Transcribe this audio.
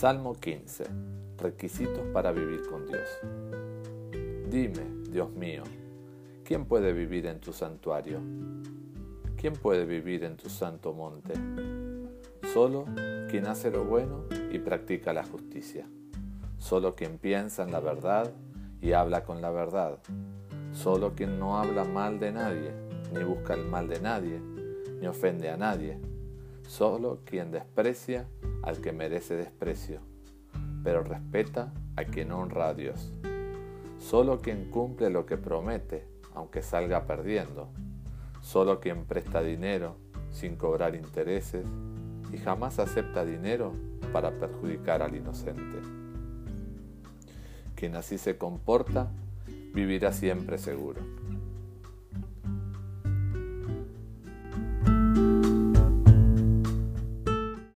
Salmo 15. Requisitos para vivir con Dios. Dime, Dios mío, ¿quién puede vivir en tu santuario? ¿Quién puede vivir en tu santo monte? Solo quien hace lo bueno y practica la justicia. Solo quien piensa en la verdad y habla con la verdad. Solo quien no habla mal de nadie, ni busca el mal de nadie, ni ofende a nadie. Solo quien desprecia al que merece desprecio, pero respeta a quien honra a Dios. Solo quien cumple lo que promete, aunque salga perdiendo. Solo quien presta dinero sin cobrar intereses y jamás acepta dinero para perjudicar al inocente. Quien así se comporta, vivirá siempre seguro.